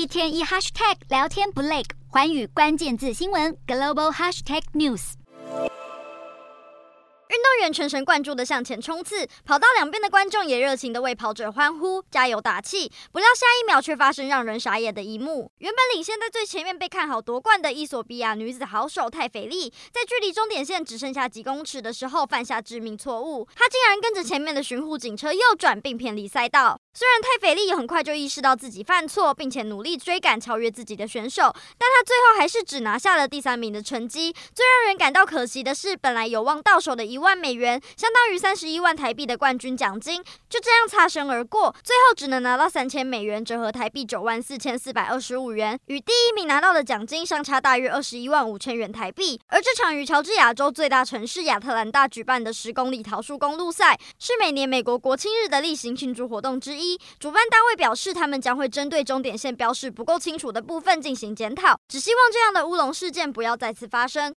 一天一 hashtag 聊天不累，寰宇关键字新闻 global hashtag news。运动员全神贯注的向前冲刺，跑道两边的观众也热情的为跑者欢呼、加油打气。不料下一秒却发生让人傻眼的一幕：原本领先在最前面、被看好夺冠的伊索比亚女子好手太斐利，在距离终点线只剩下几公尺的时候犯下致命错误，她竟然跟着前面的巡护警车右转并偏离赛道。虽然泰斐利很快就意识到自己犯错，并且努力追赶超越自己的选手，但他最后还是只拿下了第三名的成绩。最让人感到可惜的是，本来有望到手的一万美元，相当于三十一万台币的冠军奖金，就这样擦身而过，最后只能拿到三千美元，折合台币九万四千四百二十五元，与第一名拿到的奖金相差大约二十一万五千元台币。而这场与乔治亚州最大城市亚特兰大举办的十公里桃树公路赛，是每年美国国庆日的例行庆祝活动之一一。主办单位表示，他们将会针对终点线标示不够清楚的部分进行检讨，只希望这样的乌龙事件不要再次发生。